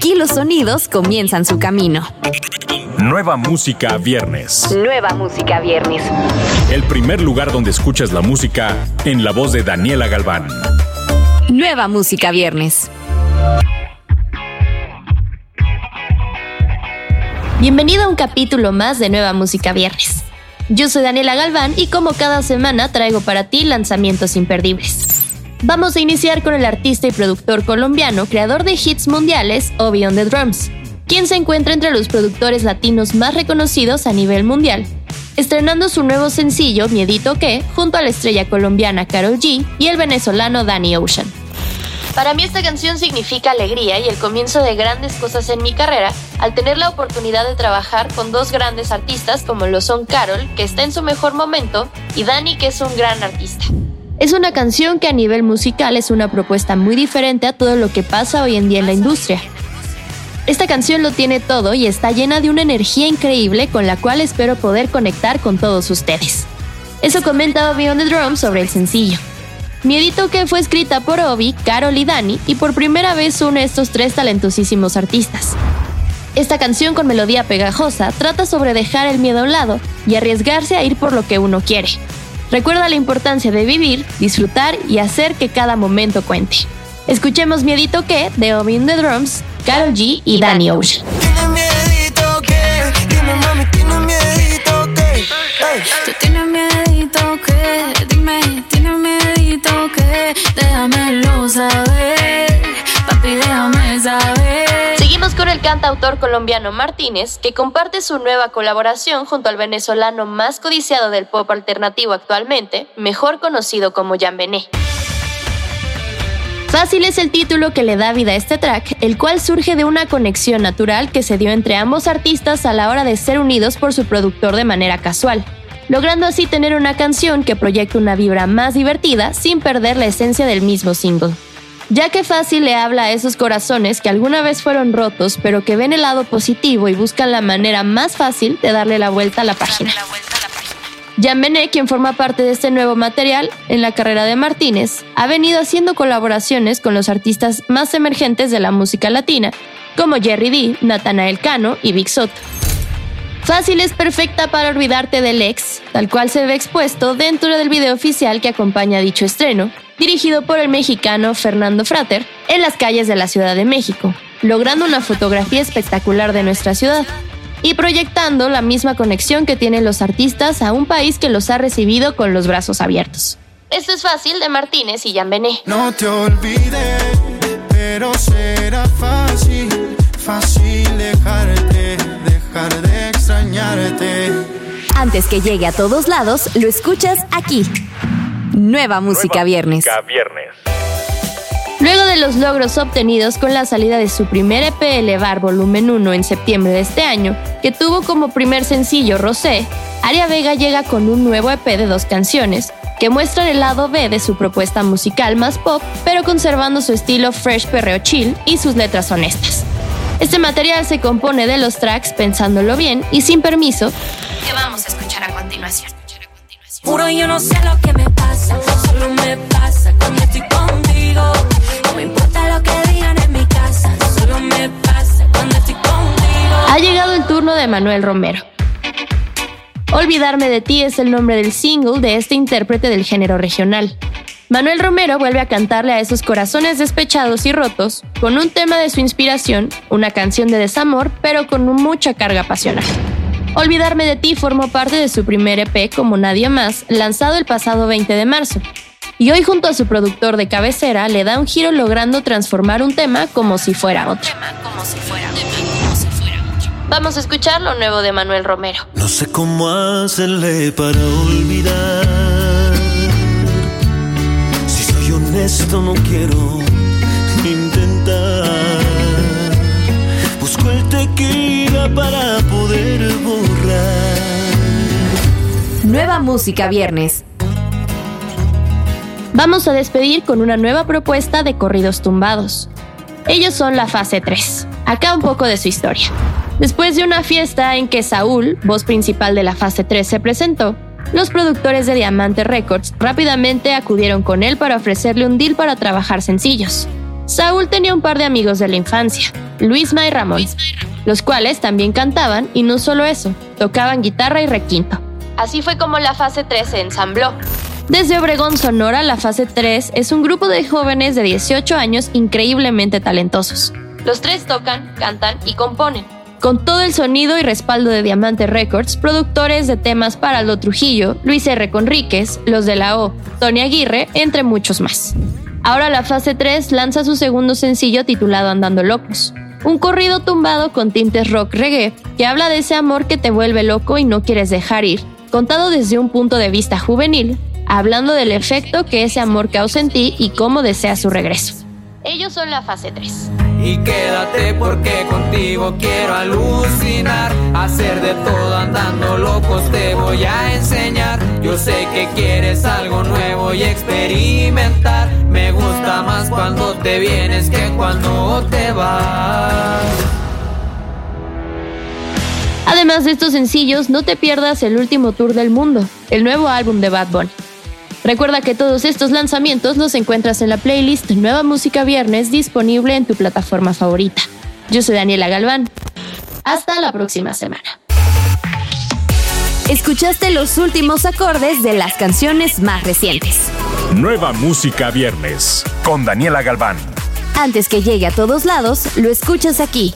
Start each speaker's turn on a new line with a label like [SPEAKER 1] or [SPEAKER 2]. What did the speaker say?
[SPEAKER 1] Aquí los sonidos comienzan su camino.
[SPEAKER 2] Nueva música viernes.
[SPEAKER 1] Nueva música viernes.
[SPEAKER 2] El primer lugar donde escuchas la música en la voz de Daniela Galván.
[SPEAKER 1] Nueva música viernes.
[SPEAKER 3] Bienvenido a un capítulo más de Nueva Música Viernes. Yo soy Daniela Galván y como cada semana traigo para ti lanzamientos imperdibles. Vamos a iniciar con el artista y productor colombiano, creador de hits mundiales, Obi on the Drums, quien se encuentra entre los productores latinos más reconocidos a nivel mundial, estrenando su nuevo sencillo Miedito que, junto a la estrella colombiana Carol G y el venezolano Danny Ocean. Para mí esta canción significa alegría y el comienzo de grandes cosas en mi carrera al tener la oportunidad de trabajar con dos grandes artistas como lo son Carol, que está en su mejor momento, y Dani, que es un gran artista. Es una canción que a nivel musical es una propuesta muy diferente a todo lo que pasa hoy en día en la industria. Esta canción lo tiene todo y está llena de una energía increíble con la cual espero poder conectar con todos ustedes. Eso comenta Beyond the Drum sobre el sencillo. Miedito que fue escrita por Obi, Carol y Dani y por primera vez une estos tres talentosísimos artistas. Esta canción con melodía pegajosa trata sobre dejar el miedo a un lado y arriesgarse a ir por lo que uno quiere. Recuerda la importancia de vivir, disfrutar y hacer que cada momento cuente. Escuchemos Miedito que de Obi in the Drums, Carol G y Danny Ocean. Cantautor colombiano Martínez, que comparte su nueva colaboración junto al venezolano más codiciado del pop alternativo actualmente, mejor conocido como Jan Bené. Fácil es el título que le da vida a este track, el cual surge de una conexión natural que se dio entre ambos artistas a la hora de ser unidos por su productor de manera casual, logrando así tener una canción que proyecta una vibra más divertida sin perder la esencia del mismo single. Ya que Fácil le habla a esos corazones que alguna vez fueron rotos, pero que ven el lado positivo y buscan la manera más fácil de darle la vuelta a la página. Jan Benet, quien forma parte de este nuevo material en la carrera de Martínez, ha venido haciendo colaboraciones con los artistas más emergentes de la música latina, como Jerry D, Natanael Cano y Big Soto. Fácil es perfecta para olvidarte del ex, tal cual se ve expuesto dentro del video oficial que acompaña dicho estreno, dirigido por el mexicano Fernando Frater, en las calles de la Ciudad de México, logrando una fotografía espectacular de nuestra ciudad y proyectando la misma conexión que tienen los artistas a un país que los ha recibido con los brazos abiertos. Esto es fácil de Martínez y Jan Bené.
[SPEAKER 4] No te olvides, pero será fácil, fácil dejarte, dejar de extrañarte.
[SPEAKER 1] Antes que llegue a todos lados, lo escuchas aquí. Nueva música viernes.
[SPEAKER 2] viernes.
[SPEAKER 3] Luego de los logros obtenidos con la salida de su primer EP Elevar Volumen 1 en septiembre de este año, que tuvo como primer sencillo Rosé, Aria Vega llega con un nuevo EP de dos canciones, que muestran el lado B de su propuesta musical más pop, pero conservando su estilo fresh perreo chill y sus letras honestas. Este material se compone de los tracks Pensándolo bien y Sin permiso, que vamos a escuchar a continuación.
[SPEAKER 5] Juro yo no sé lo que me pasa, solo me pasa cuando estoy contigo. No me importa lo que digan en mi casa, solo me pasa cuando estoy contigo.
[SPEAKER 3] Ha llegado el turno de Manuel Romero. Olvidarme de ti es el nombre del single de este intérprete del género regional. Manuel Romero vuelve a cantarle a esos corazones despechados y rotos con un tema de su inspiración, una canción de desamor, pero con mucha carga pasional. Olvidarme de ti formó parte de su primer EP como Nadie Más, lanzado el pasado 20 de marzo. Y hoy junto a su productor de cabecera le da un giro logrando transformar un tema como si fuera otro. Vamos a escuchar lo nuevo de Manuel Romero.
[SPEAKER 4] No sé cómo hacerle para olvidar. Honesto, no quiero intentar. Busco el tequila para poder borrar.
[SPEAKER 1] Nueva música viernes.
[SPEAKER 3] Vamos a despedir con una nueva propuesta de corridos tumbados. Ellos son la fase 3. Acá un poco de su historia. Después de una fiesta en que Saúl, voz principal de la fase 3, se presentó, los productores de Diamante Records rápidamente acudieron con él para ofrecerle un deal para trabajar sencillos. Saúl tenía un par de amigos de la infancia, Luisma y Ramón, los cuales también cantaban y no solo eso, tocaban guitarra y requinto. Así fue como la fase 3 se ensambló. Desde Obregón, Sonora, la fase 3 es un grupo de jóvenes de 18 años increíblemente talentosos. Los tres tocan, cantan y componen. Con todo el sonido y respaldo de Diamante Records, productores de temas para Aldo Trujillo, Luis R. Conríquez, Los de la O, Tony Aguirre, entre muchos más. Ahora la fase 3 lanza su segundo sencillo titulado Andando Locos, un corrido tumbado con tintes rock reggae que habla de ese amor que te vuelve loco y no quieres dejar ir, contado desde un punto de vista juvenil, hablando del efecto que ese amor causa en ti y cómo deseas su regreso. Ellos son la fase 3.
[SPEAKER 6] Y quédate porque contigo quiero alucinar, hacer de todo andando locos te voy a enseñar. Yo sé que quieres algo nuevo y experimentar. Me gusta más cuando te vienes que cuando te vas.
[SPEAKER 3] Además de estos sencillos, no te pierdas el último tour del mundo, el nuevo álbum de Bad Bunny. Recuerda que todos estos lanzamientos los encuentras en la playlist Nueva Música Viernes disponible en tu plataforma favorita. Yo soy Daniela Galván. Hasta la próxima semana.
[SPEAKER 1] Escuchaste los últimos acordes de las canciones más recientes.
[SPEAKER 2] Nueva Música Viernes con Daniela Galván.
[SPEAKER 1] Antes que llegue a todos lados, lo escuchas aquí.